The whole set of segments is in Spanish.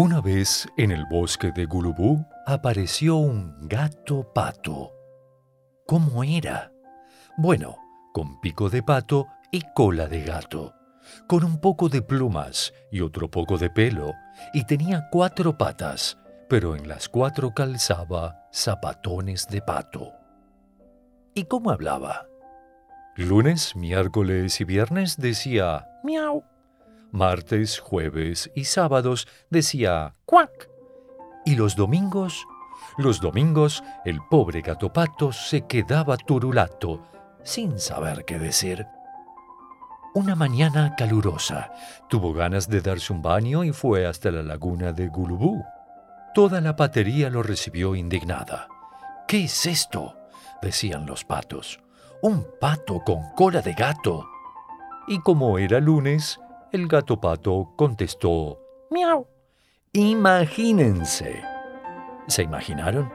Una vez en el bosque de Gulubú apareció un gato pato. ¿Cómo era? Bueno, con pico de pato y cola de gato, con un poco de plumas y otro poco de pelo, y tenía cuatro patas, pero en las cuatro calzaba zapatones de pato. ¿Y cómo hablaba? Lunes, miércoles y viernes decía miau martes, jueves y sábados decía cuac. Y los domingos, los domingos el pobre gato pato se quedaba turulato, sin saber qué decir. Una mañana calurosa, tuvo ganas de darse un baño y fue hasta la laguna de Gulubú. Toda la patería lo recibió indignada. ¿Qué es esto? decían los patos. Un pato con cola de gato. Y como era lunes, el gato pato contestó, miau. Imagínense. ¿Se imaginaron?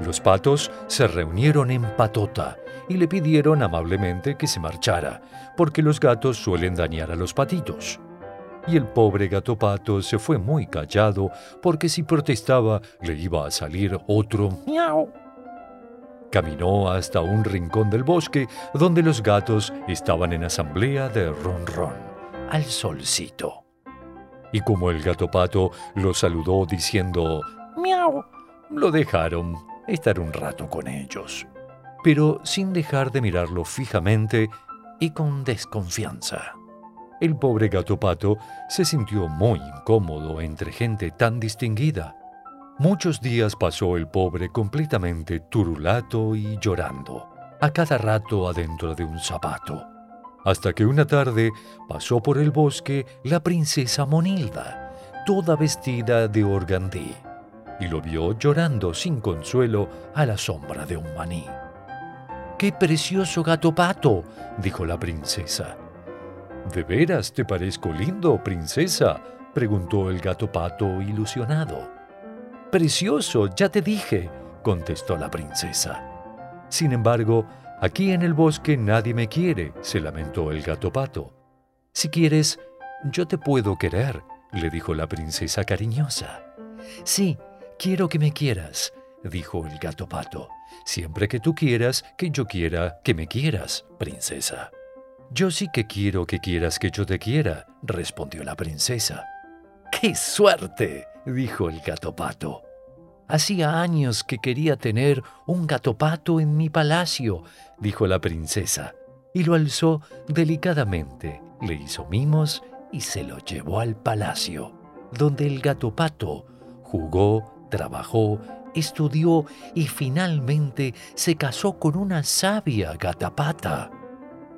Los patos se reunieron en patota y le pidieron amablemente que se marchara, porque los gatos suelen dañar a los patitos. Y el pobre gato pato se fue muy callado, porque si protestaba le iba a salir otro miau. Caminó hasta un rincón del bosque donde los gatos estaban en asamblea de ronron al solcito. Y como el gato pato lo saludó diciendo miau, lo dejaron estar un rato con ellos, pero sin dejar de mirarlo fijamente y con desconfianza. El pobre gato pato se sintió muy incómodo entre gente tan distinguida. Muchos días pasó el pobre completamente turulato y llorando, a cada rato adentro de un zapato hasta que una tarde pasó por el bosque la princesa Monilda, toda vestida de organdí, y lo vio llorando sin consuelo a la sombra de un maní. ¡Qué precioso gato pato! dijo la princesa. ¿De veras te parezco lindo, princesa? preguntó el gato pato ilusionado. Precioso, ya te dije, contestó la princesa. Sin embargo, Aquí en el bosque nadie me quiere, se lamentó el gato pato. Si quieres, yo te puedo querer, le dijo la princesa cariñosa. Sí, quiero que me quieras, dijo el gato pato. Siempre que tú quieras que yo quiera que me quieras, princesa. Yo sí que quiero que quieras que yo te quiera, respondió la princesa. ¡Qué suerte! dijo el gato pato. Hacía años que quería tener un gatopato en mi palacio, dijo la princesa, y lo alzó delicadamente, le hizo mimos y se lo llevó al palacio, donde el gatopato jugó, trabajó, estudió y finalmente se casó con una sabia gatapata.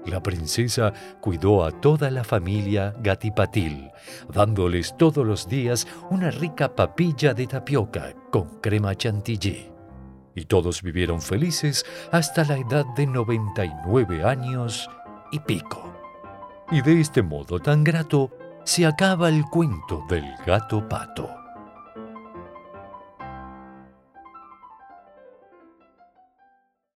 La princesa cuidó a toda la familia Gatipatil, dándoles todos los días una rica papilla de tapioca con crema chantilly. Y todos vivieron felices hasta la edad de 99 años y pico. Y de este modo tan grato se acaba el cuento del gato pato.